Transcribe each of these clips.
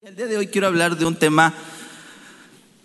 El día de hoy quiero hablar de un tema,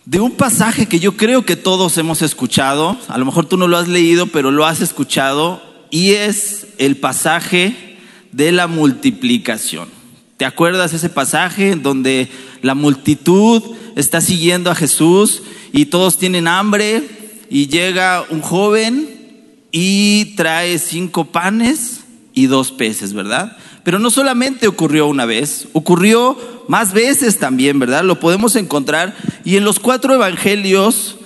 de un pasaje que yo creo que todos hemos escuchado, a lo mejor tú no lo has leído, pero lo has escuchado, y es el pasaje de la multiplicación. ¿Te acuerdas ese pasaje en donde la multitud está siguiendo a Jesús y todos tienen hambre y llega un joven y trae cinco panes y dos peces, ¿verdad? Pero no solamente ocurrió una vez, ocurrió más veces también, ¿verdad? Lo podemos encontrar. Y en los cuatro evangelios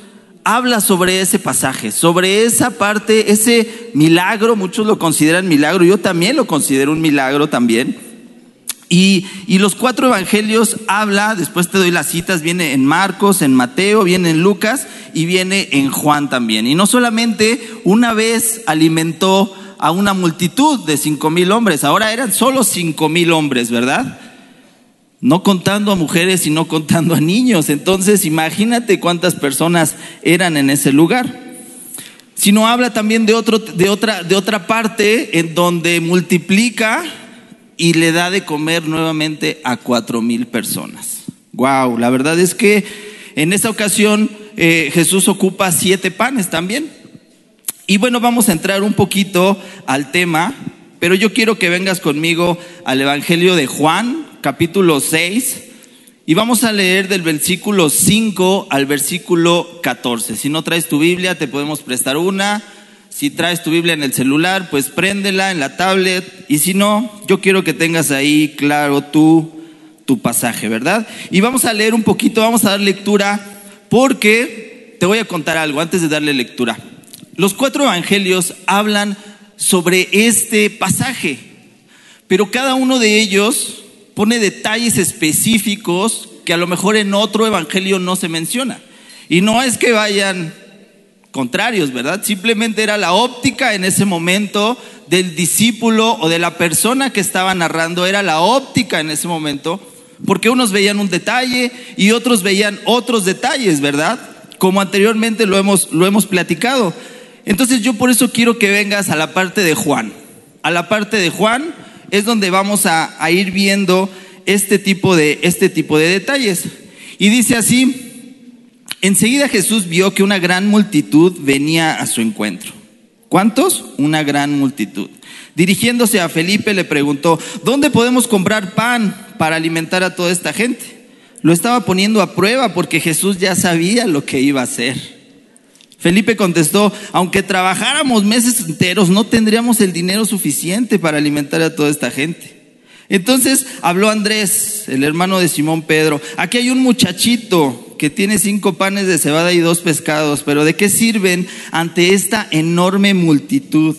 habla sobre ese pasaje, sobre esa parte, ese milagro, muchos lo consideran milagro, yo también lo considero un milagro también. Y, y, los cuatro evangelios habla, después te doy las citas, viene en Marcos, en Mateo, viene en Lucas y viene en Juan también. Y no solamente una vez alimentó a una multitud de cinco mil hombres, ahora eran solo cinco mil hombres, ¿verdad? No contando a mujeres y no contando a niños. Entonces, imagínate cuántas personas eran en ese lugar. Sino habla también de, otro, de, otra, de otra parte en donde multiplica y le da de comer nuevamente a cuatro mil personas. Wow, la verdad es que en esa ocasión eh, Jesús ocupa siete panes también. Y bueno, vamos a entrar un poquito al tema, pero yo quiero que vengas conmigo al Evangelio de Juan, capítulo 6, y vamos a leer del versículo 5 al versículo 14. Si no traes tu Biblia, te podemos prestar una. Si traes tu Biblia en el celular, pues préndela en la tablet. Y si no, yo quiero que tengas ahí claro tu, tu pasaje, ¿verdad? Y vamos a leer un poquito, vamos a dar lectura, porque te voy a contar algo antes de darle lectura. Los cuatro evangelios hablan sobre este pasaje, pero cada uno de ellos pone detalles específicos que a lo mejor en otro evangelio no se menciona. Y no es que vayan contrarios, ¿verdad? Simplemente era la óptica en ese momento del discípulo o de la persona que estaba narrando, era la óptica en ese momento, porque unos veían un detalle y otros veían otros detalles, ¿verdad? Como anteriormente lo hemos, lo hemos platicado. Entonces yo por eso quiero que vengas a la parte de Juan. A la parte de Juan es donde vamos a, ir viendo este tipo, de, este tipo de detalles. Y dice así, enseguida Jesús vio que una gran multitud venía a su encuentro. ¿Cuántos? Una gran multitud. Dirigiéndose a Felipe le preguntó, ¿dónde podemos comprar pan para alimentar a toda esta gente? Lo estaba poniendo a prueba porque Jesús ya sabía lo que iba a hacer. Felipe contestó, aunque trabajáramos meses enteros, no tendríamos el dinero suficiente para alimentar a toda esta gente. Entonces habló Andrés, el hermano de Simón Pedro, aquí hay un muchachito que tiene cinco panes de cebada y dos pescados, pero ¿de qué sirven ante esta enorme multitud?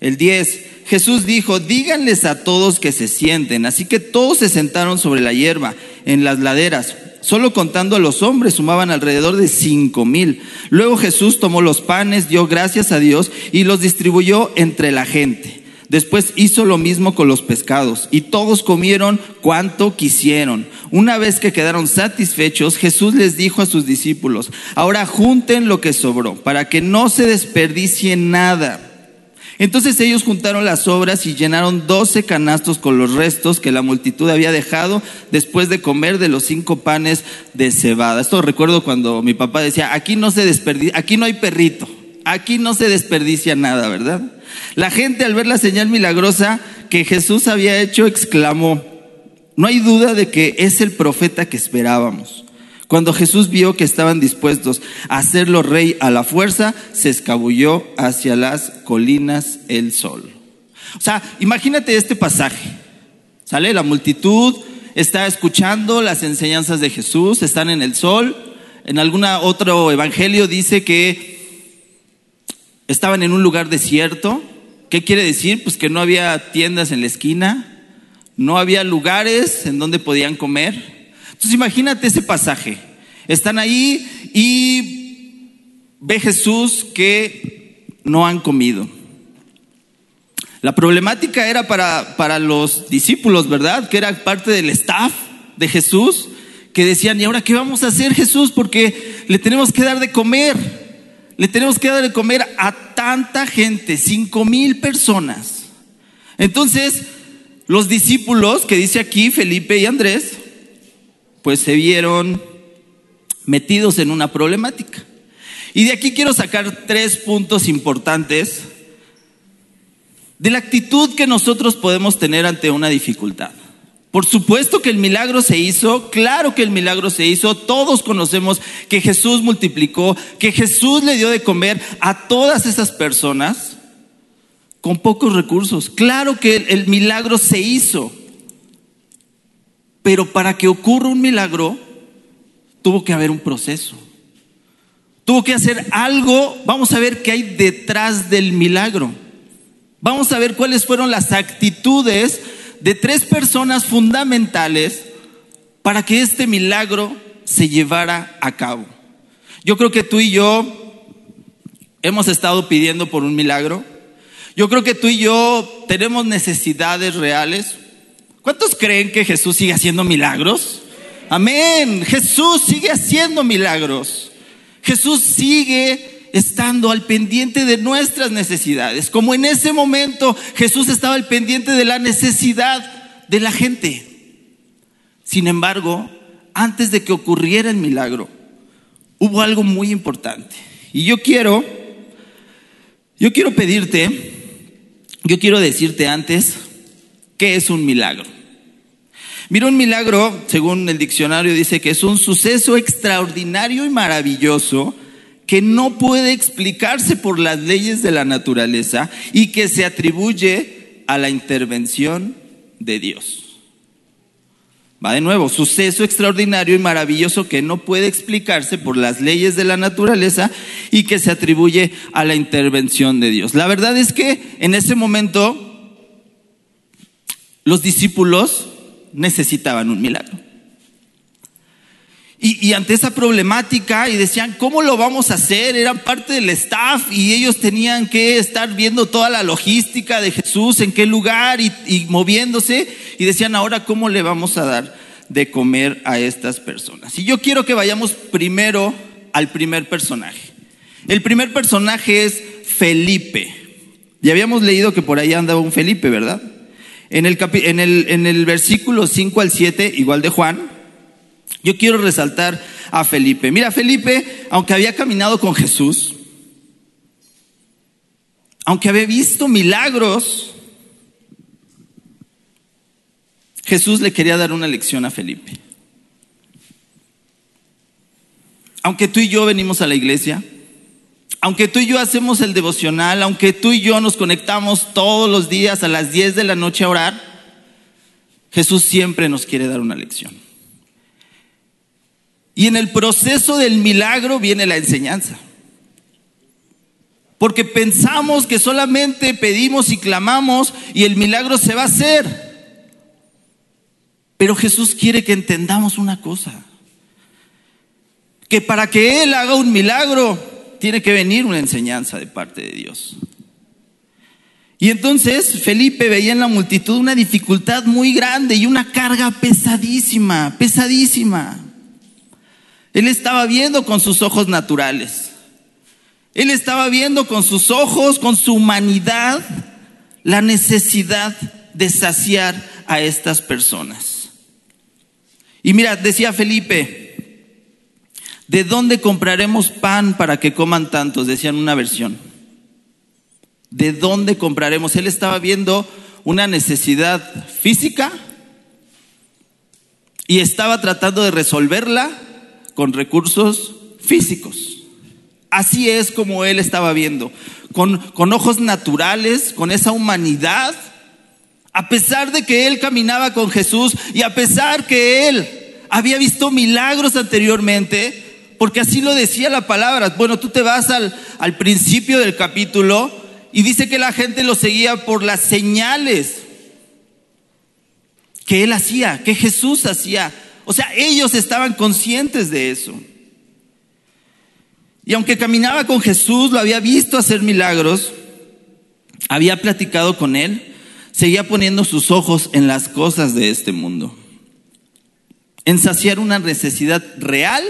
El 10, Jesús dijo, díganles a todos que se sienten. Así que todos se sentaron sobre la hierba, en las laderas. Solo contando a los hombres sumaban alrededor de cinco mil. Luego Jesús tomó los panes, dio gracias a Dios y los distribuyó entre la gente. Después hizo lo mismo con los pescados y todos comieron cuanto quisieron. Una vez que quedaron satisfechos, Jesús les dijo a sus discípulos, ahora junten lo que sobró para que no se desperdicie nada. Entonces ellos juntaron las obras y llenaron doce canastos con los restos que la multitud había dejado después de comer de los cinco panes de cebada. Esto recuerdo cuando mi papá decía, aquí no se desperdicia, aquí no hay perrito, aquí no se desperdicia nada, ¿verdad? La gente al ver la señal milagrosa que Jesús había hecho exclamó, no hay duda de que es el profeta que esperábamos. Cuando Jesús vio que estaban dispuestos a hacerlo rey a la fuerza, se escabulló hacia las colinas el sol. O sea, imagínate este pasaje. ¿Sale? La multitud está escuchando las enseñanzas de Jesús, están en el sol. En algún otro evangelio dice que estaban en un lugar desierto. ¿Qué quiere decir? Pues que no había tiendas en la esquina, no había lugares en donde podían comer. Entonces imagínate ese pasaje. Están ahí y ve Jesús que no han comido. La problemática era para, para los discípulos, ¿verdad? Que era parte del staff de Jesús, que decían, ¿y ahora qué vamos a hacer Jesús? Porque le tenemos que dar de comer. Le tenemos que dar de comer a tanta gente, cinco mil personas. Entonces, los discípulos, que dice aquí Felipe y Andrés, pues se vieron metidos en una problemática. Y de aquí quiero sacar tres puntos importantes de la actitud que nosotros podemos tener ante una dificultad. Por supuesto que el milagro se hizo, claro que el milagro se hizo, todos conocemos que Jesús multiplicó, que Jesús le dio de comer a todas esas personas con pocos recursos. Claro que el, milagro se hizo, pero para que ocurra un milagro tuvo que haber un proceso. Tuvo que hacer algo, vamos a ver qué hay detrás del milagro. Vamos a ver cuáles fueron las actitudes de tres personas fundamentales para que este milagro se llevara a cabo. Yo creo que tú y yo hemos estado pidiendo por un milagro. Yo creo que tú y yo tenemos necesidades reales. ¿Cuántos creen que Jesús sigue haciendo milagros? Amén. Jesús sigue haciendo milagros. Jesús sigue estando al pendiente de nuestras necesidades, como en ese momento Jesús estaba al pendiente de la necesidad de la gente. Sin embargo, antes de que ocurriera el milagro, hubo algo muy importante. Y yo quiero, yo quiero pedirte, yo quiero decirte antes, ¿qué es un milagro? Mira, un milagro, según el diccionario, dice que es un suceso extraordinario y maravilloso que no puede explicarse por las leyes de la naturaleza y que se atribuye a la intervención de Dios. Va de nuevo, suceso extraordinario y maravilloso que no puede explicarse por las leyes de la naturaleza y que se atribuye a la intervención de Dios. La verdad es que en ese momento los discípulos necesitaban un milagro. Y, ante esa problemática y decían, ¿cómo lo vamos a hacer? Eran parte del staff y ellos tenían que estar viendo toda la logística de Jesús, en qué lugar y, y moviéndose. Y decían, ahora, ¿cómo le vamos a dar de comer a estas personas? Y yo quiero que vayamos primero al primer personaje. El primer personaje es Felipe. Ya habíamos leído que por ahí andaba un Felipe, ¿verdad? En el, en el, en el versículo 5 al 7, igual de Juan, yo quiero resaltar a Felipe. Mira, Felipe, aunque había caminado con Jesús, aunque había visto milagros, Jesús le quería dar una lección a Felipe. Aunque tú y yo venimos a la iglesia, aunque tú y yo hacemos el devocional, aunque tú y yo nos conectamos todos los días a las 10 de la noche a orar, Jesús siempre nos quiere dar una lección. Y en el proceso del milagro viene la enseñanza. Porque pensamos que solamente pedimos y clamamos y el milagro se va a hacer. Pero Jesús quiere que entendamos una cosa. Que para que Él haga un milagro, tiene que venir una enseñanza de parte de Dios. Y entonces Felipe veía en la multitud una dificultad muy grande y una carga pesadísima, pesadísima. Él estaba viendo con sus ojos naturales. Él estaba viendo con sus ojos, con su humanidad, la necesidad de saciar a estas personas. Y mira, decía Felipe, ¿de dónde compraremos pan para que coman tantos? Decían una versión. ¿De dónde compraremos? Él estaba viendo una necesidad física y estaba tratando de resolverla con recursos físicos. Así es como él estaba viendo, con, con ojos naturales, con esa humanidad. A pesar de que él caminaba con Jesús y a pesar que él había visto milagros anteriormente, porque así lo decía la palabra. Bueno, tú te vas al, principio del capítulo y dice que la gente lo seguía por las señales que él hacía, que Jesús hacía. O sea, ellos estaban conscientes de eso. Y aunque caminaba con Jesús, lo había visto hacer milagros, había platicado con él, seguía poniendo sus ojos en las cosas de este mundo. En saciar una necesidad real,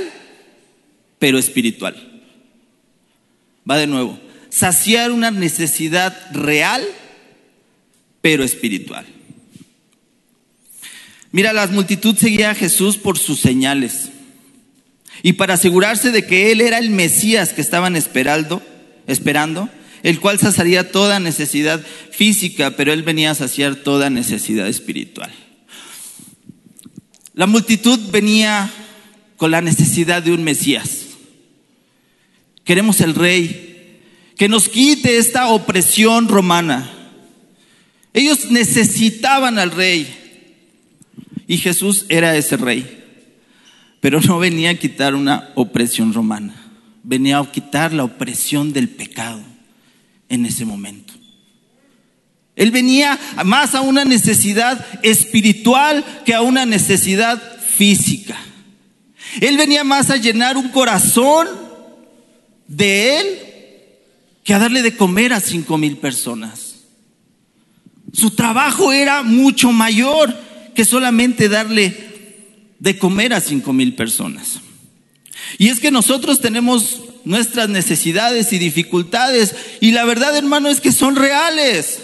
pero espiritual. Va de nuevo. Saciar una necesidad real, pero espiritual. Mira, la multitud seguía a Jesús por sus señales. Y para asegurarse de que Él era el Mesías que estaban esperando, esperando, el cual saciaría toda necesidad física, pero Él venía a saciar toda necesidad espiritual. La multitud venía con la necesidad de un Mesías. Queremos el rey que nos quite esta opresión romana. Ellos necesitaban al rey y Jesús era ese rey. Pero no venía a quitar una opresión romana, venía a quitar la opresión del pecado en ese momento. Él venía más a una necesidad espiritual que a una necesidad física. Él venía más a llenar un corazón de Él que a darle de comer a cinco mil personas. Su trabajo era mucho mayor que solamente darle de comer a cinco mil personas. Y es que nosotros tenemos nuestras necesidades y dificultades y la verdad hermano es que son reales.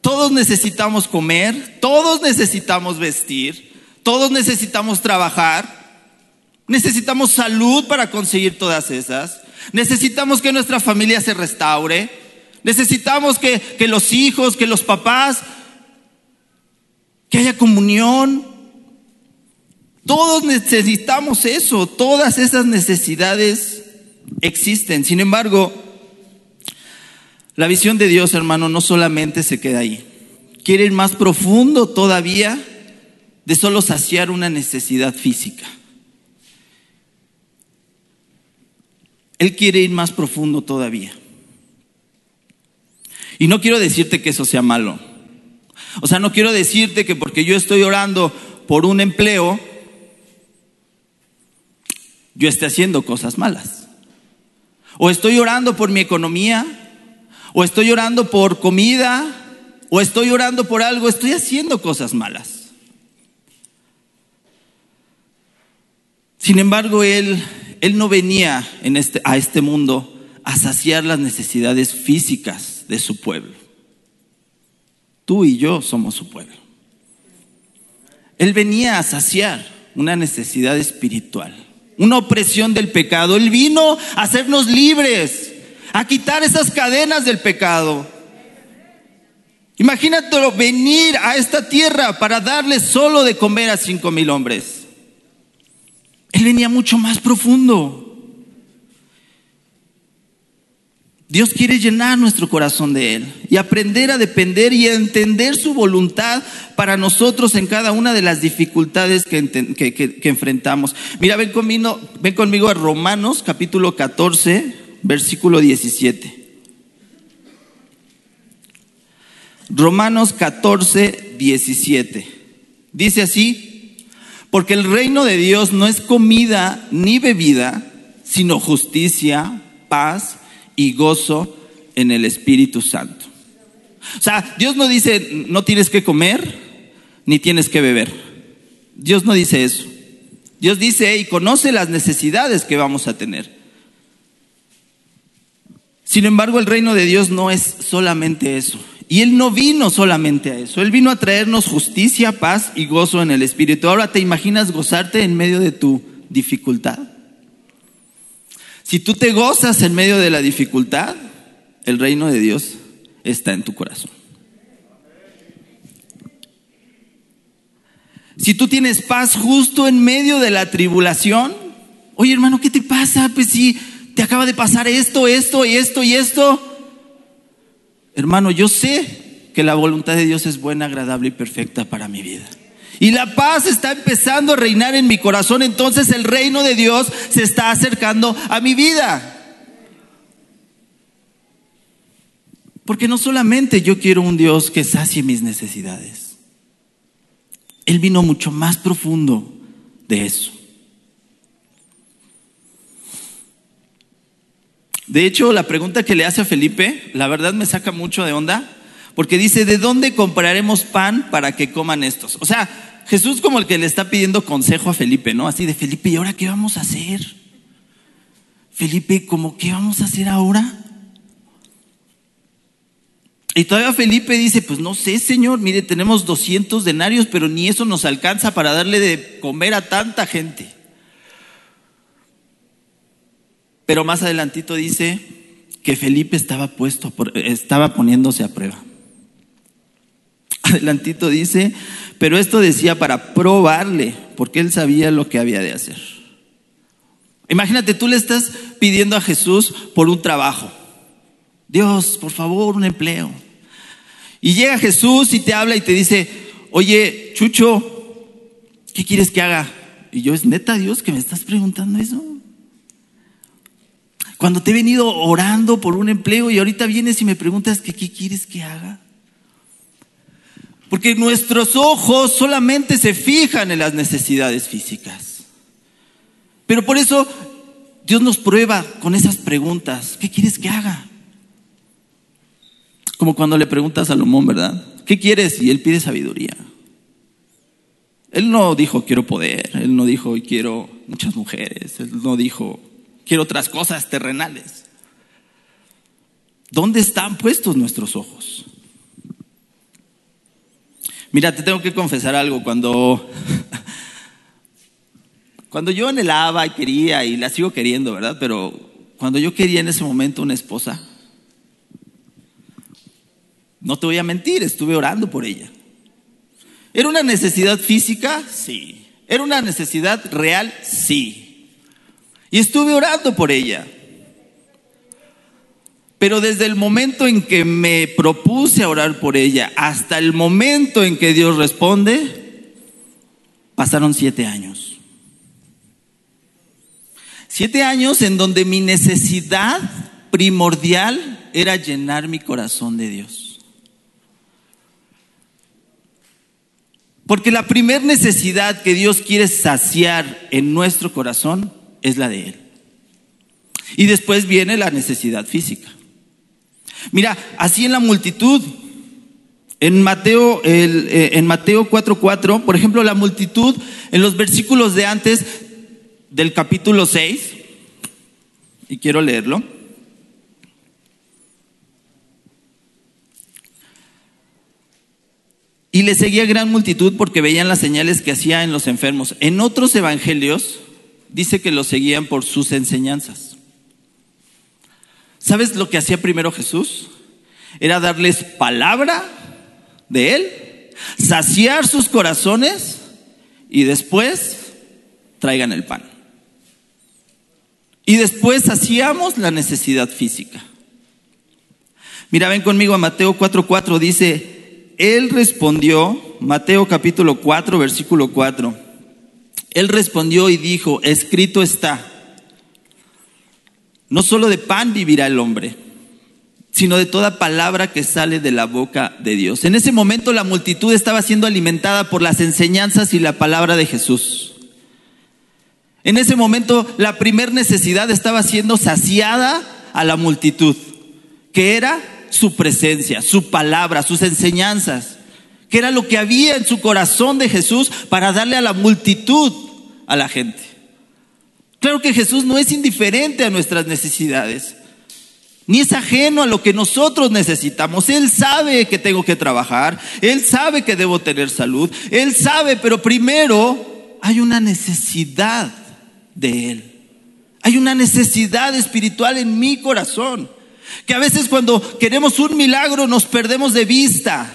Todos necesitamos comer, todos necesitamos vestir, todos necesitamos trabajar, necesitamos salud para conseguir todas esas, necesitamos que nuestra familia se restaure, necesitamos que, que los hijos, que los papás, que haya comunión. Todos necesitamos eso, todas esas necesidades existen. Sin embargo, la visión de Dios, hermano, no solamente se queda ahí. Quiere ir más profundo todavía de solo saciar una necesidad física. Él quiere ir más profundo todavía. Y no quiero decirte que eso sea malo. O sea, no quiero decirte que porque yo estoy orando por un empleo, yo esté haciendo cosas malas. O estoy orando por mi economía o estoy orando por comida, o estoy orando por algo, estoy haciendo cosas malas. Sin embargo, Él, él no venía en este, a este mundo a saciar las necesidades físicas de su pueblo. Tú y yo somos su pueblo. Él venía a saciar una necesidad espiritual, una opresión del pecado. Él vino a hacernos libres a quitar esas cadenas del pecado. Imagínatelo venir a esta tierra para darle solo de comer a cinco mil hombres. Él venía mucho más profundo. Dios quiere llenar nuestro corazón de Él y aprender a depender y a entender su voluntad para nosotros en cada una de las dificultades que, enfrentamos. Mira, ven conmigo, ven conmigo a Romanos capítulo 14, versículo 17. Romanos 14, 17. Dice así, porque el reino de Dios no es comida ni bebida, sino justicia, paz y gozo en el Espíritu Santo. O sea, Dios no dice, no tienes que comer ni tienes que beber. Dios no dice eso. Dios dice, y conoce las necesidades que vamos a tener. Sin embargo, el reino de Dios no es solamente eso. Y Él no vino solamente a eso. Él vino a traernos justicia, paz y gozo en el Espíritu. Ahora te imaginas gozarte en medio de tu dificultad. Si tú te gozas en medio de la dificultad, el reino de Dios está en tu corazón. Si tú tienes paz justo en medio de la tribulación, oye hermano, ¿qué te pasa? Pues si te acaba de pasar esto, esto y esto y esto. Hermano, yo sé que la voluntad de Dios es buena, agradable y perfecta para mi vida. Y la paz está empezando a reinar en mi corazón, entonces el reino de Dios se está acercando a mi vida. Porque no solamente yo quiero un Dios que sacie mis necesidades. Él vino mucho más profundo de eso. De hecho, la pregunta que le hace a Felipe, la verdad me saca mucho de onda, porque dice, ¿de dónde compraremos pan para que coman estos? O sea, Jesús como el que le está pidiendo consejo a Felipe, ¿no? Así de Felipe, ¿y ahora qué vamos a hacer? Felipe, ¿cómo qué vamos a hacer ahora? Y todavía Felipe dice, pues no sé, Señor, mire, tenemos 200 denarios, pero ni eso nos alcanza para darle de comer a tanta gente. Pero más adelantito dice que Felipe estaba puesto, estaba poniéndose a prueba. Adelantito dice, pero esto decía para probarle, porque él sabía lo que había de hacer. Imagínate, tú le estás pidiendo a Jesús por un trabajo. Dios, por favor, un empleo. Y llega Jesús y te habla y te dice, oye, Chucho, ¿qué quieres que haga? Y yo, ¿es neta Dios que me estás preguntando eso? Cuando te he venido orando por un empleo y ahorita vienes y me preguntas que qué quieres que haga. Porque nuestros ojos solamente se fijan en las necesidades físicas. Pero por eso Dios nos prueba con esas preguntas. ¿Qué quieres que haga? Como cuando le pregunta a Salomón, ¿verdad? ¿Qué quieres? Y él pide sabiduría. Él no dijo quiero poder, él no dijo quiero muchas mujeres, él no dijo quiero otras cosas terrenales. ¿Dónde están puestos nuestros ojos? Mira, te tengo que confesar algo. Cuando, cuando yo anhelaba y quería, y la sigo queriendo, ¿verdad? Pero cuando yo quería en ese momento una esposa, no te voy a mentir, estuve orando por ella. ¿Era una necesidad física? Sí. ¿Era una necesidad real? Sí. Y estuve orando por ella. Pero desde el momento en que me propuse a orar por ella hasta el momento en que Dios responde, pasaron siete años. Siete años en donde mi necesidad primordial era llenar mi corazón de Dios. Porque la primera necesidad que Dios quiere saciar en nuestro corazón es la de Él. Y después viene la necesidad física. Mira, así en la multitud, en Mateo, eh, en Mateo 4:4, por ejemplo, la multitud, en los versículos de antes del capítulo 6, y quiero leerlo. Y le seguía gran multitud porque veían las señales que hacía en los enfermos. En otros evangelios dice que lo seguían por sus enseñanzas. ¿Sabes lo que hacía primero Jesús? Era darles palabra de Él, saciar sus corazones y después traigan el pan. Y después hacíamos la necesidad física. Mira, ven conmigo a Mateo 4:4, dice, él respondió, Mateo capítulo 4, versículo 4, Él respondió y dijo, escrito está, no solo de pan vivirá el hombre, sino de toda palabra que sale de la boca de Dios. En ese momento la multitud estaba siendo alimentada por las enseñanzas y la palabra de Jesús. En ese momento la primer necesidad estaba siendo saciada a la multitud, que era su presencia, su palabra, sus enseñanzas, que era lo que había en su corazón de Jesús para darle a la multitud, a la gente. Claro que Jesús no es indiferente a nuestras necesidades, ni es ajeno a lo que nosotros necesitamos. Él sabe que tengo que trabajar, Él sabe que debo tener salud, Él sabe, pero primero hay una necesidad de Él. Hay una necesidad espiritual en mi corazón. Que a veces cuando queremos un milagro nos perdemos de vista.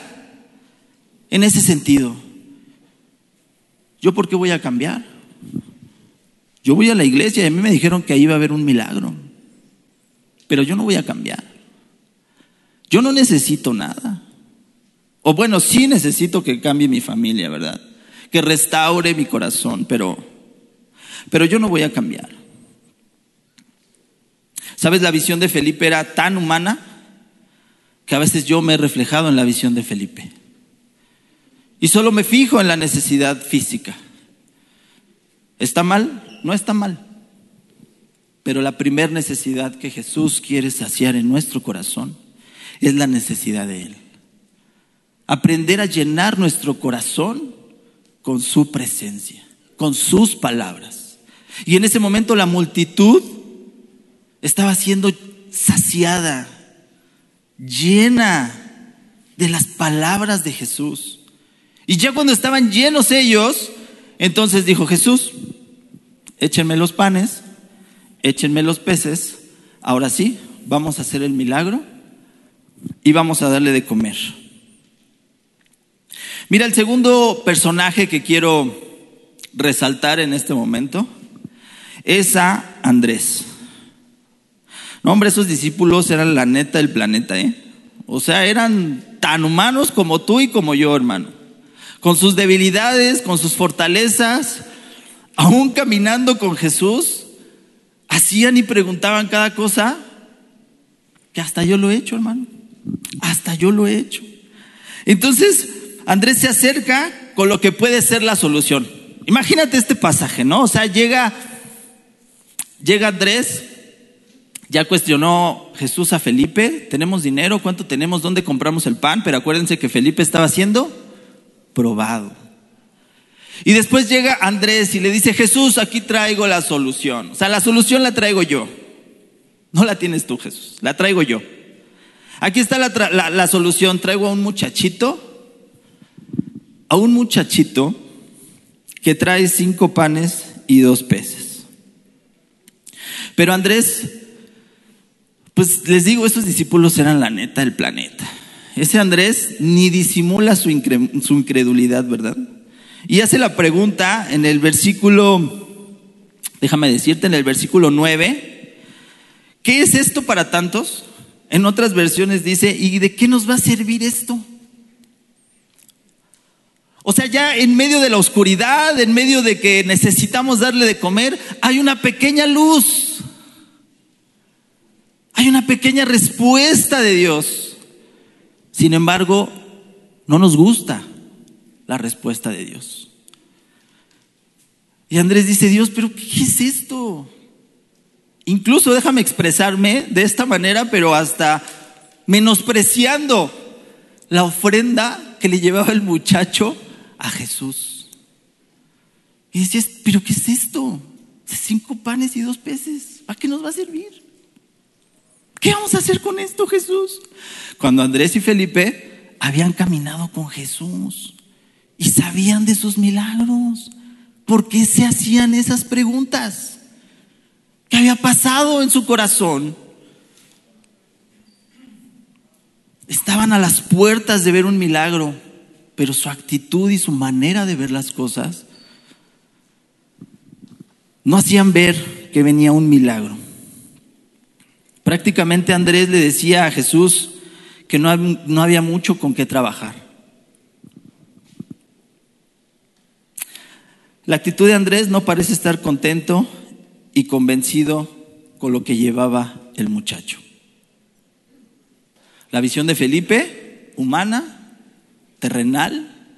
En ese sentido, ¿yo por qué voy a cambiar? Yo voy a la iglesia y a mí me dijeron que ahí iba a haber un milagro. Pero yo no voy a cambiar. Yo no necesito nada. O bueno, sí necesito que cambie mi familia, ¿verdad? Que restaure mi corazón, pero pero yo no voy a cambiar. ¿Sabes? La visión de Felipe era tan humana que a veces yo me he reflejado en la visión de Felipe. Y solo me fijo en la necesidad física. ¿Está mal? No está mal. Pero la primera necesidad que Jesús quiere saciar en nuestro corazón es la necesidad de Él. Aprender a llenar nuestro corazón con su presencia, con sus palabras. Y en ese momento la multitud estaba siendo saciada, llena de las palabras de Jesús. Y ya cuando estaban llenos ellos, entonces dijo Jesús, échenme los panes, échenme los peces, ahora sí, vamos a hacer el milagro y vamos a darle de comer. Mira, el segundo personaje que quiero resaltar en este momento es a Andrés. No, hombre, esos discípulos eran la neta del planeta, ¿eh? O sea, eran tan humanos como tú y como yo, hermano. Con sus debilidades, con sus fortalezas, aún caminando con Jesús, hacían y preguntaban cada cosa que hasta yo lo he hecho, hermano. Hasta yo lo he hecho. Entonces, Andrés se acerca con lo que puede ser la solución. Imagínate este pasaje, ¿no? O sea, llega, llega Andrés ya cuestionó Jesús a Felipe, ¿tenemos dinero? ¿Cuánto tenemos? ¿Dónde compramos el pan? Pero acuérdense que Felipe estaba siendo probado. Y después llega Andrés y le dice, Jesús, aquí traigo la solución. O sea, la solución la traigo yo. No la tienes tú, Jesús, la traigo yo. Aquí está la, la solución. Traigo a un muchachito, a un muchachito que trae cinco panes y dos peces. Pero Andrés pues les digo, estos discípulos eran la neta del planeta. Ese Andrés ni disimula su, incredulidad, ¿verdad? Y hace la pregunta en el versículo, déjame decirte, en el versículo 9, ¿qué es esto para tantos? En otras versiones dice, ¿y de qué nos va a servir esto? O sea, ya en medio de la oscuridad, en medio de que necesitamos darle de comer, hay una pequeña luz hay una pequeña respuesta de Dios. Sin embargo, no nos gusta la respuesta de Dios. Y Andrés dice, Dios, pero ¿qué es esto? Incluso déjame expresarme de esta manera, pero hasta menospreciando la ofrenda que le llevaba el muchacho a Jesús. Y decías, pero ¿qué es esto? Cinco panes y dos peces. ¿Para qué nos va a servir? ¿Qué vamos a hacer con esto, Jesús? Cuando Andrés y Felipe habían caminado con Jesús y sabían de sus milagros, ¿por qué se hacían esas preguntas? ¿Qué había pasado en su corazón? Estaban a las puertas de ver un milagro, pero su actitud y su manera de ver las cosas no hacían ver que venía un milagro. Prácticamente Andrés le decía a Jesús que no, no había mucho con qué trabajar. La actitud de Andrés no parece estar contento y convencido con lo que llevaba el muchacho. La visión de Felipe, humana, terrenal,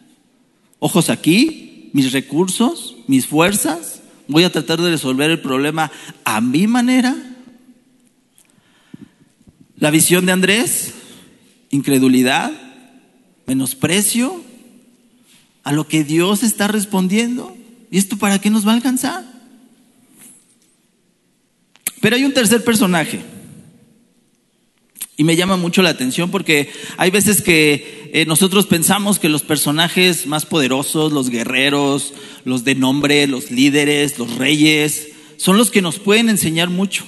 ojos aquí, mis recursos, mis fuerzas, voy a tratar de resolver el problema a mi manera. La visión de Andrés, incredulidad, menosprecio a lo que Dios está respondiendo. ¿Y esto para qué nos va a alcanzar? Pero hay un tercer personaje. Y me llama mucho la atención porque hay veces que eh, nosotros pensamos que los personajes más poderosos, los guerreros, los de nombre, los líderes, los reyes, son los que nos pueden enseñar mucho.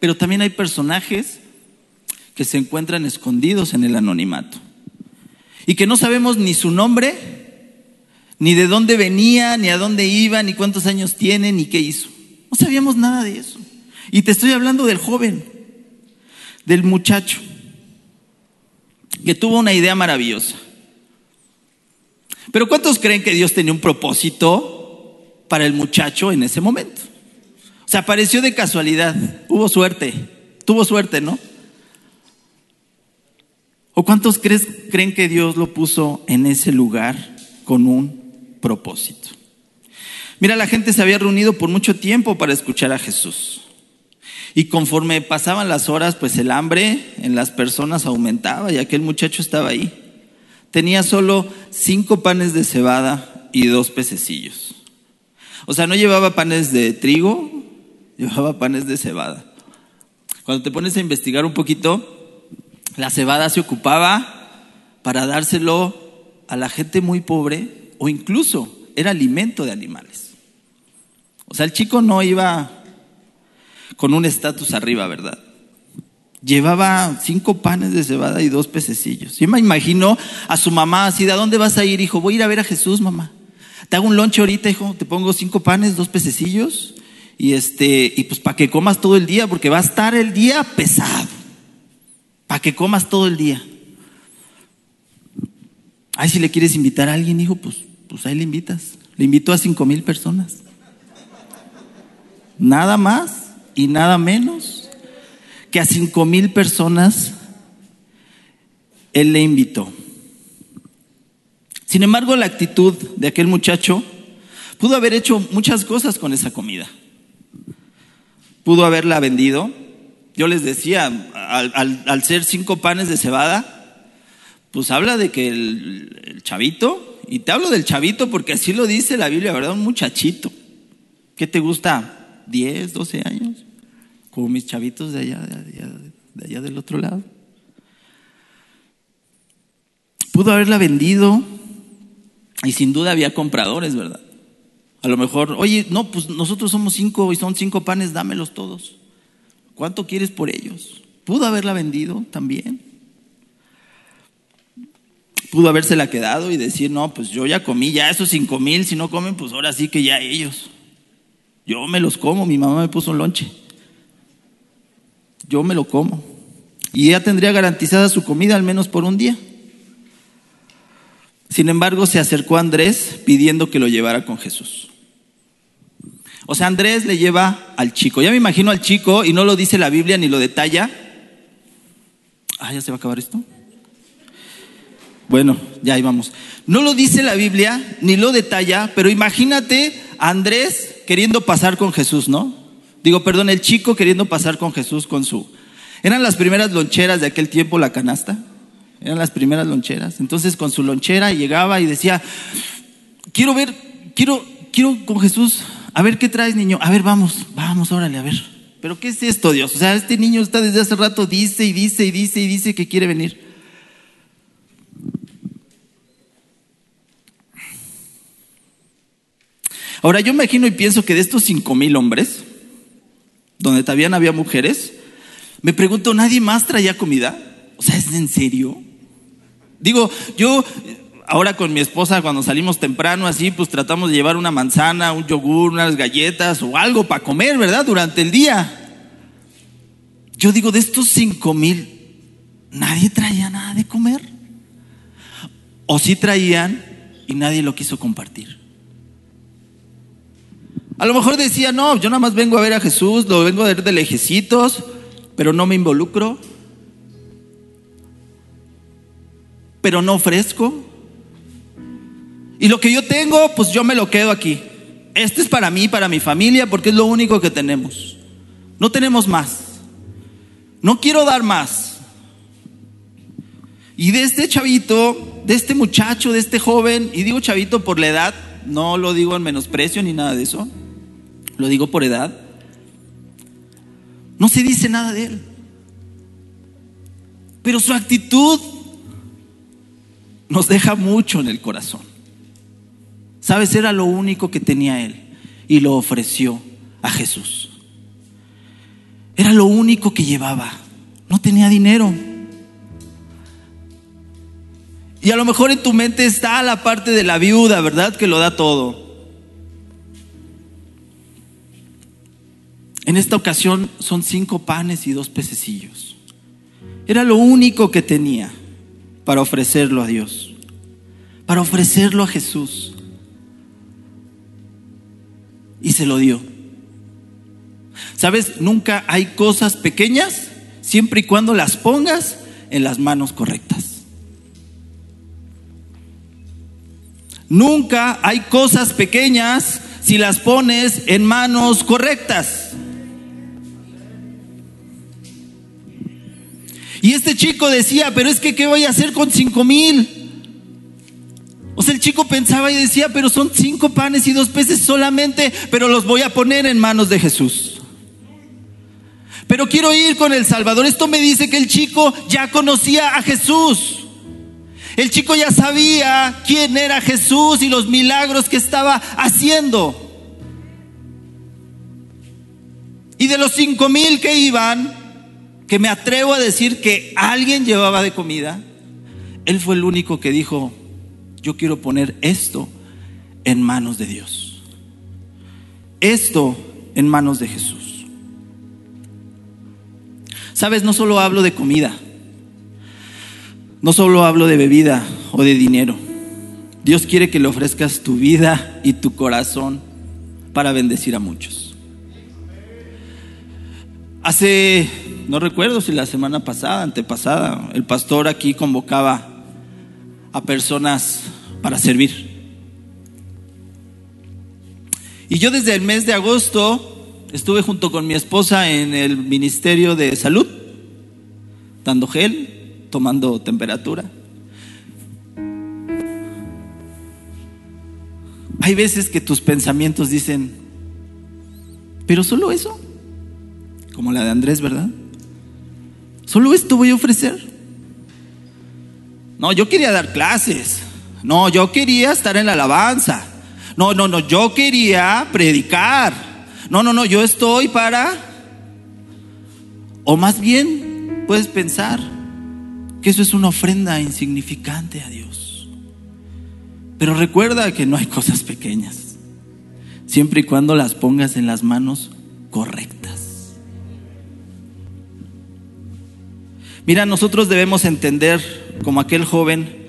Pero también hay personajes que se encuentran escondidos en el anonimato y que no sabemos ni su nombre, ni de dónde venía, ni a dónde iba, ni cuántos años tiene, ni qué hizo. No sabíamos nada de eso. Y te estoy hablando del joven, del muchacho, que tuvo una idea maravillosa. Pero ¿cuántos creen que Dios tenía un propósito para el muchacho en ese momento? O sea, apareció de casualidad, hubo suerte, tuvo suerte, ¿no? ¿O cuántos creen que Dios lo puso en ese lugar con un propósito? Mira, la gente se había reunido por mucho tiempo para escuchar a Jesús. Y conforme pasaban las horas, pues el hambre en las personas aumentaba y aquel muchacho estaba ahí. Tenía solo cinco panes de cebada y dos pececillos. O sea, no llevaba panes de trigo, llevaba panes de cebada. Cuando te pones a investigar un poquito, la cebada se ocupaba para dárselo a la gente muy pobre o incluso era alimento de animales. O sea, el chico no iba con un estatus arriba, ¿verdad? Llevaba cinco panes de cebada y dos pececillos. Yo me imagino a su mamá así, ¿de dónde vas a ir, hijo? Voy a ir a ver a Jesús, mamá. Te hago un lonche ahorita, hijo. Te pongo cinco panes, dos pececillos. Y este, y pues para que comas todo el día, porque va a estar el día pesado. Para que comas todo el día. Ay, si le quieres invitar a alguien, hijo, pues, pues ahí le invitas. Le invito a cinco mil personas. Nada más y nada menos que a cinco mil personas él le invitó. Sin embargo, la actitud de aquel muchacho pudo haber hecho muchas cosas con esa comida. Pudo haberla vendido. Yo les decía, al, ser cinco panes de cebada, pues habla de que el, el, chavito, y te hablo del chavito porque así lo dice la Biblia, ¿verdad? Un muchachito. ¿Qué te gusta? ¿10, 12 años? como mis chavitos de allá, de allá, del otro lado. Pudo haberla vendido y sin duda había compradores, ¿verdad? A lo mejor, oye, no, pues nosotros somos cinco y son cinco panes, dámelos todos. ¿Cuánto quieres por ellos? Pudo haberla vendido también. Pudo habérsela quedado y decir, no, pues yo ya comí, ya esos cinco mil, si no comen, pues ahora sí que ya ellos. Yo me los como, mi mamá me puso un lonche yo me lo como. Y ella tendría garantizada su comida al menos por un día. Sin embargo, se acercó a Andrés pidiendo que lo llevara con Jesús. O sea, Andrés le lleva al chico. Ya me imagino al chico y no lo dice la Biblia ni lo detalla. Ah, ya se va a acabar esto. Bueno, ya ahí vamos. No lo dice la Biblia ni lo detalla, pero imagínate a Andrés queriendo pasar con Jesús, ¿no? Digo, perdón, el chico queriendo pasar con Jesús con su... Eran las primeras loncheras de aquel tiempo, la canasta. Eran las primeras loncheras. Entonces con su lonchera llegaba y decía, quiero ver, quiero, quiero con Jesús, a ver qué traes niño. A ver, vamos, vamos, órale, a ver. Pero ¿qué es esto, Dios? O sea, este niño está desde hace rato, dice y dice y dice y dice que quiere venir. Ahora yo imagino y pienso que de estos cinco mil hombres, donde también había mujeres, me pregunto, ¿nadie más traía comida? O sea, ¿es en serio? Digo, yo ahora con mi esposa cuando salimos temprano así, pues tratamos de llevar una manzana, un yogur, unas galletas o algo para comer, ¿verdad? Durante el día. Yo digo, de estos cinco mil, nadie traía nada de comer. O sí traían y nadie lo quiso compartir. A lo mejor decía, no, yo nada más vengo a ver a Jesús, lo vengo a ver de lejecitos, pero no me involucro. Pero no ofrezco. Y lo que yo tengo, pues yo me lo quedo aquí. Este es para mí, para mi familia, porque es lo único que tenemos. No tenemos más. No quiero dar más. Y de este chavito, de este muchacho, de este joven, y digo chavito por la edad, no lo digo en menosprecio ni nada de eso lo digo por edad, no se dice nada de él. Pero su actitud nos deja mucho en el corazón. Sabes, era lo único que tenía él y lo ofreció a Jesús. Era lo único que llevaba. No tenía dinero. Y a lo mejor en tu mente está la parte de la viuda, ¿verdad? Que lo da todo. En esta ocasión son cinco panes y dos pececillos. Era lo único que tenía para ofrecerlo a Dios, para ofrecerlo a Jesús. Y se lo dio. ¿Sabes? Nunca hay cosas pequeñas siempre y cuando las pongas en las manos correctas. Nunca hay cosas pequeñas si las pones en manos correctas. Y este chico decía, pero es que, ¿qué voy a hacer con cinco mil? O sea, el chico pensaba y decía, pero son cinco panes y dos peces solamente, pero los voy a poner en manos de Jesús. Pero quiero ir con el Salvador. Esto me dice que el chico ya conocía a Jesús. El chico ya sabía quién era Jesús y los milagros que estaba haciendo. Y de los cinco mil que iban, que me atrevo a decir que alguien llevaba de comida, él fue el único que dijo, yo quiero poner esto en manos de Dios. Esto en manos de Jesús. Sabes, no solo hablo de comida, no solo hablo de bebida o de dinero. Dios quiere que le ofrezcas tu vida y tu corazón para bendecir a muchos. Hace, no recuerdo si la semana pasada, antepasada, el pastor aquí convocaba a personas para servir. Y yo desde el mes de agosto estuve junto con mi esposa en el Ministerio de Salud, dando gel, tomando temperatura. Hay veces que tus pensamientos dicen, pero solo eso, como la de Andrés, ¿verdad? Solo esto voy a ofrecer. No, yo quería dar clases. No, yo quería estar en la alabanza. No, no, no, yo quería predicar. No, no, no, yo estoy para... O más bien, puedes pensar que eso es una ofrenda insignificante a Dios. Pero recuerda que no hay cosas pequeñas, siempre y cuando las pongas en las manos correctas. Mira, nosotros debemos entender como aquel joven,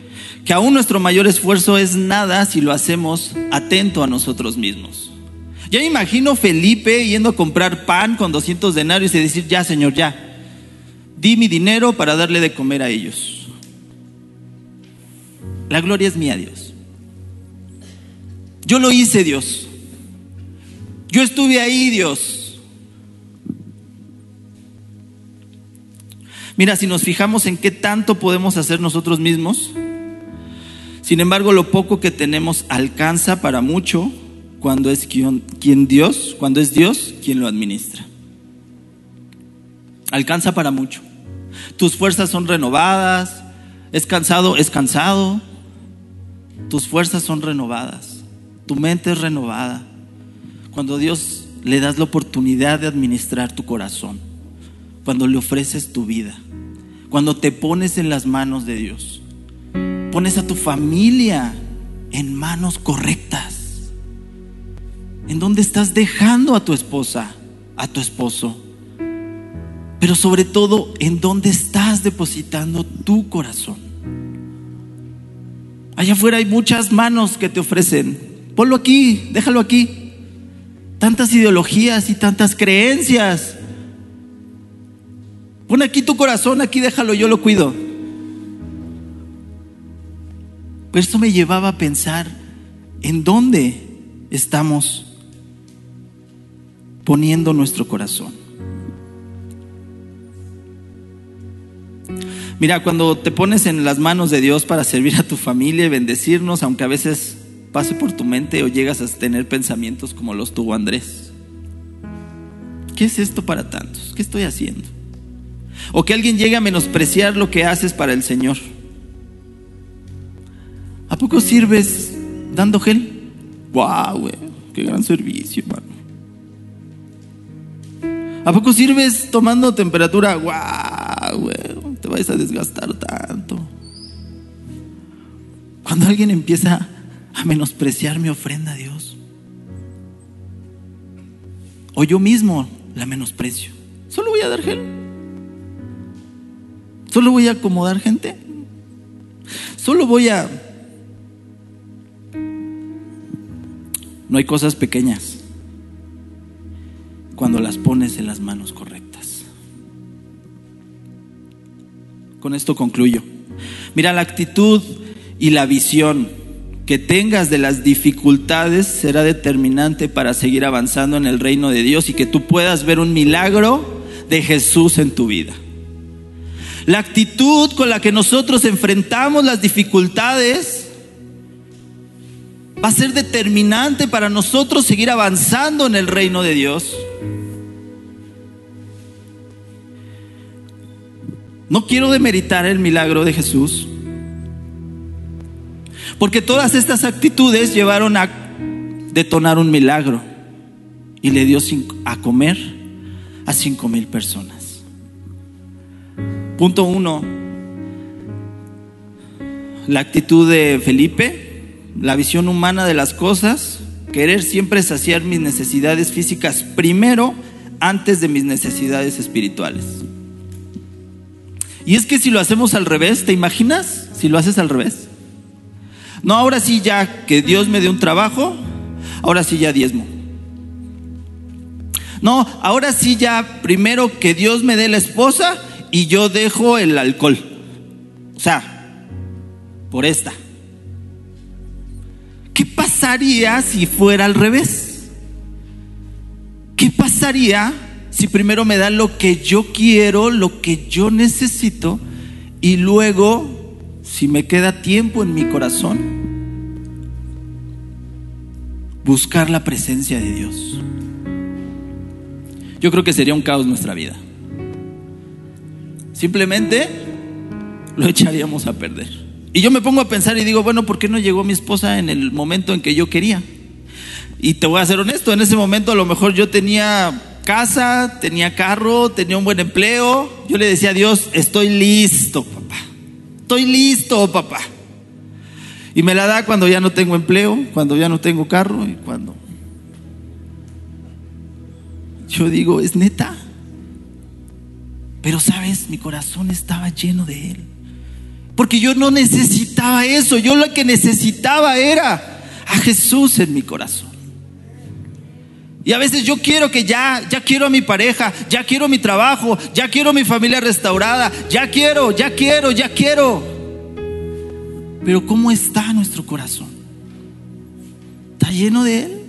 que aún nuestro mayor esfuerzo es nada si lo hacemos atento a nosotros mismos. Ya me imagino Felipe yendo a comprar pan con 200 denarios y decir, ya Señor, ya, di mi dinero para darle de comer a ellos. La gloria es mía, Dios. Yo lo hice, Dios. Yo estuve ahí, Dios. Mira, si nos fijamos en qué tanto podemos hacer nosotros mismos, sin embargo, lo poco que tenemos alcanza para mucho cuando es quien, Dios, cuando es Dios quien lo administra. Alcanza para mucho. Tus fuerzas son renovadas, es cansado, es cansado. Tus fuerzas son renovadas, tu mente es renovada. Cuando Dios le das la oportunidad de administrar tu corazón, cuando le ofreces tu vida cuando te pones en las manos de Dios. Pones a tu familia en manos correctas. En donde estás dejando a tu esposa, a tu esposo. Pero sobre todo, en donde estás depositando tu corazón. Allá afuera hay muchas manos que te ofrecen. Ponlo aquí, déjalo aquí. Tantas ideologías y tantas creencias Pon aquí tu corazón, aquí déjalo, yo lo cuido. Esto me llevaba a pensar en dónde estamos poniendo nuestro corazón. Mira, cuando te pones en las manos de Dios para servir a tu familia y bendecirnos, aunque a veces pase por tu mente o llegas a tener pensamientos como los tuvo Andrés. ¿Qué es esto para tantos? ¿Qué estoy haciendo? O que alguien llegue a menospreciar lo que haces para el Señor. ¿A poco sirves dando gel? ¡Wow, güey! ¡Qué gran servicio, hermano! ¿A poco sirves tomando temperatura? ¡Wow, güey! Te vas a desgastar tanto. Cuando alguien empieza a menospreciar mi ofrenda a Dios, o yo mismo la menosprecio, solo voy a dar gel. Solo voy a acomodar gente. Solo voy a... No hay cosas pequeñas cuando las pones en las manos correctas. Con esto concluyo. Mira, la actitud y la visión que tengas de las dificultades será determinante para seguir avanzando en el reino de Dios y que tú puedas ver un milagro de Jesús en tu vida. La actitud con la que nosotros enfrentamos las dificultades va a ser determinante para nosotros seguir avanzando en el reino de Dios. No quiero demeritar el milagro de Jesús. Porque todas estas actitudes llevaron a detonar un milagro y le dio a comer a cinco mil personas. Punto uno, la actitud de Felipe, la visión humana de las cosas, querer siempre saciar mis necesidades físicas primero antes de mis necesidades espirituales. Y es que si lo hacemos al revés, ¿te imaginas? Si lo haces al revés. No, ahora sí ya que Dios me dé un trabajo, ahora sí ya diezmo. No, ahora sí ya primero que Dios me dé la esposa y yo dejo el alcohol. O sea, por esta. ¿Qué pasaría si fuera al revés? ¿Qué pasaría si primero me da lo que yo quiero, lo que yo necesito, y luego, si me queda tiempo en mi corazón, buscar la presencia de Dios? Yo creo que sería un caos nuestra vida. Simplemente lo echaríamos a perder. Y yo me pongo a pensar y digo, bueno, ¿por qué no llegó mi esposa en el momento en que yo quería? Y te voy a ser honesto, en ese momento a lo mejor yo tenía casa, tenía carro, tenía un buen empleo. Yo le decía a Dios, estoy listo, papá. Estoy listo, papá. Y me la da cuando ya no tengo empleo, cuando ya no tengo carro y cuando... Yo digo, es neta. Pero sabes, mi corazón estaba lleno de Él. Porque yo no necesitaba eso, yo lo que necesitaba era a Jesús en mi corazón. Y a veces yo quiero que ya, ya quiero a mi pareja, ya quiero mi trabajo, ya quiero mi familia restaurada, ya quiero, ya quiero, ya quiero. Pero ¿cómo está nuestro corazón? ¿Está lleno de Él?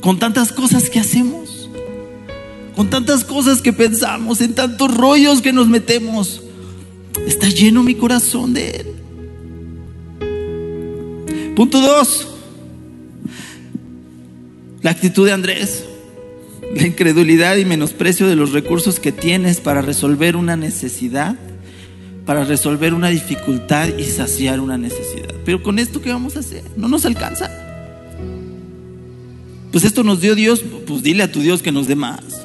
Con tantas cosas que hacemos, con tantas cosas que pensamos, en tantos rollos que nos metemos. ¿Está lleno mi corazón de Él? Punto dos. La actitud de Andrés, la incredulidad y menosprecio de los recursos que tienes para resolver una necesidad, para resolver una dificultad y saciar una necesidad. Pero con esto, ¿qué vamos a hacer? No nos alcanza. Pues esto nos dio Dios, pues dile a tu Dios que nos dé más.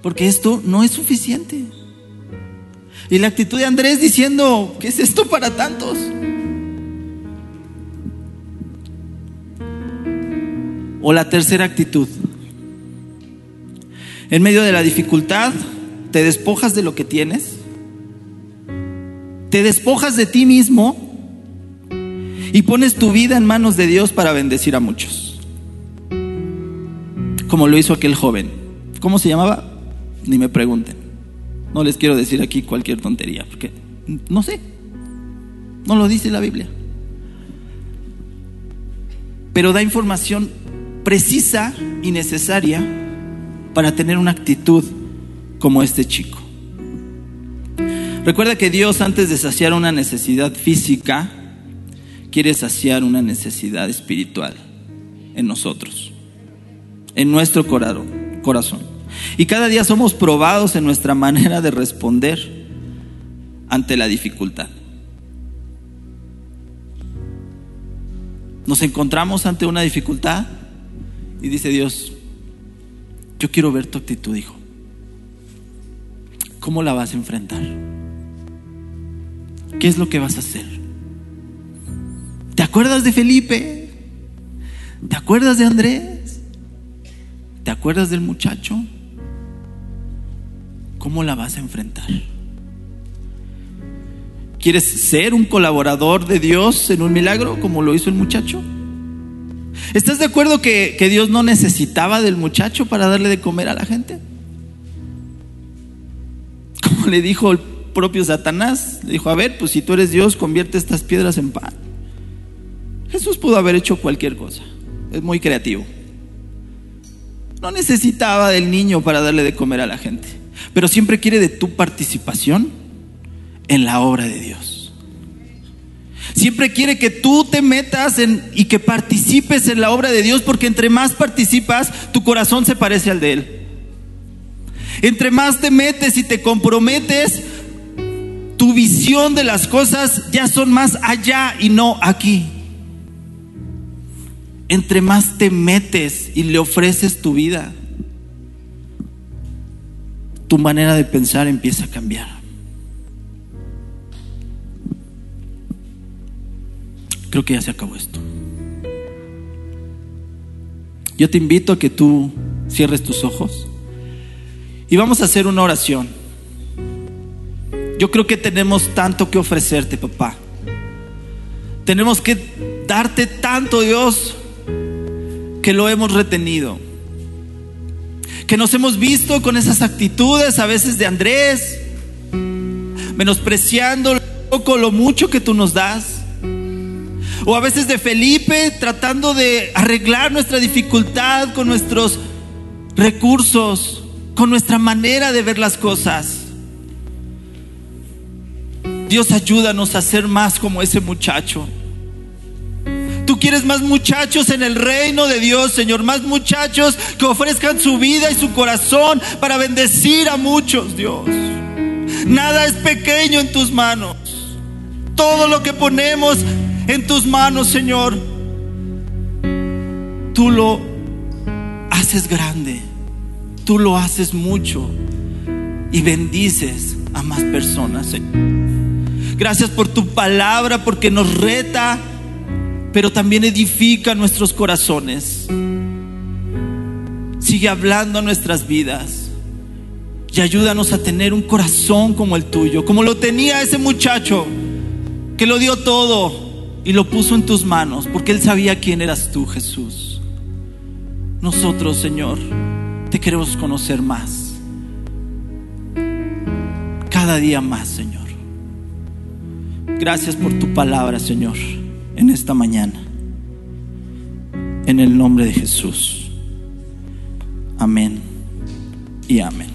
Porque esto no es suficiente. Y la actitud de Andrés diciendo, ¿qué es esto para tantos? O la tercera actitud. En medio de la dificultad, te despojas de lo que tienes, te despojas de ti mismo y pones tu vida en manos de Dios para bendecir a muchos. Como lo hizo aquel joven. ¿Cómo se llamaba? Ni me pregunten. No les quiero decir aquí cualquier tontería, porque no sé. No lo dice la Biblia. Pero da información precisa y necesaria para tener una actitud como este chico. Recuerda que Dios antes de saciar una necesidad física, quiere saciar una necesidad espiritual en nosotros, en nuestro corazón. Y cada día somos probados en nuestra manera de responder ante la dificultad. Nos encontramos ante una dificultad y dice Dios, yo quiero ver tu actitud, hijo. ¿Cómo la vas a enfrentar? ¿Qué es lo que vas a hacer? ¿Te acuerdas de Felipe? ¿Te acuerdas de Andrés? ¿Te acuerdas del muchacho? ¿Cómo la vas a enfrentar? ¿Quieres ser un colaborador de Dios en un milagro como lo hizo el muchacho? ¿Estás de acuerdo que, Dios no necesitaba del muchacho para darle de comer a la gente? Como le dijo el propio Satanás, le dijo, a ver, pues si tú eres Dios, convierte estas piedras en pan. Jesús pudo haber hecho cualquier cosa, es muy creativo. No necesitaba del niño para darle de comer a la gente, pero siempre quiere de tu participación en la obra de Dios. Siempre quiere que tú te metas en, y que participes en la obra de Dios, porque entre más participas, tu corazón se parece al de Él. Entre más te metes y te comprometes, tu visión de las cosas ya son más allá y no aquí. Entre más te metes y le ofreces tu vida, tu manera de pensar empieza a cambiar. Creo que ya se acabó esto. Yo te invito a que tú cierres tus ojos y vamos a hacer una oración. Yo creo que tenemos tanto que ofrecerte, papá. Tenemos que darte tanto, Dios, que lo hemos retenido que nos hemos visto con esas actitudes a veces de Andrés, menospreciando lo poco, lo mucho que tú nos das. O a veces de Felipe, tratando de arreglar nuestra dificultad con nuestros recursos, con nuestra manera de ver las cosas. Dios ayúdanos a ser más como ese muchacho quieres más muchachos en el reino de Dios, Señor. Más muchachos que ofrezcan su vida y su corazón para bendecir a muchos, Dios. Nada es pequeño en tus manos. Todo lo que ponemos en tus manos, Señor, tú lo haces grande. Tú lo haces mucho y bendices a más personas, Señor. Gracias por tu palabra, porque nos reta pero también edifica nuestros corazones. Sigue hablando a nuestras vidas y ayúdanos a tener un corazón como el tuyo, como lo tenía ese muchacho que lo dio todo y lo puso en tus manos, porque él sabía quién eras tú, Jesús. Nosotros, Señor, te queremos conocer más. Cada día más, Señor. Gracias por tu palabra, Señor en esta mañana. En el nombre de Jesús. Amén y amén.